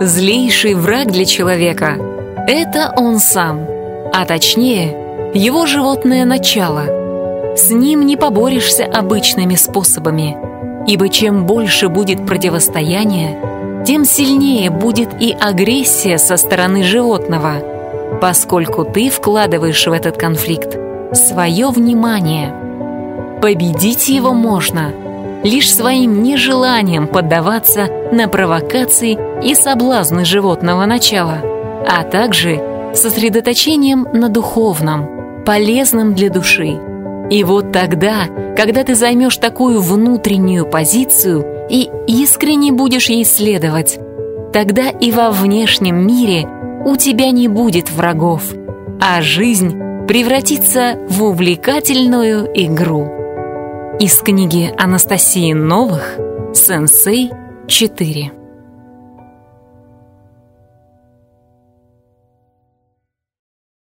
Злейший враг для человека – это он сам, а точнее, его животное начало. С ним не поборешься обычными способами, ибо чем больше будет противостояние, тем сильнее будет и агрессия со стороны животного, поскольку ты вкладываешь в этот конфликт свое внимание. Победить его можно лишь своим нежеланием поддаваться на провокации и соблазны животного начала, а также сосредоточением на духовном, полезном для души. И вот тогда, когда ты займешь такую внутреннюю позицию и искренне будешь ей следовать, тогда и во внешнем мире у тебя не будет врагов, а жизнь превратится в увлекательную игру. Из книги Анастасии Новых «Сенсей 4»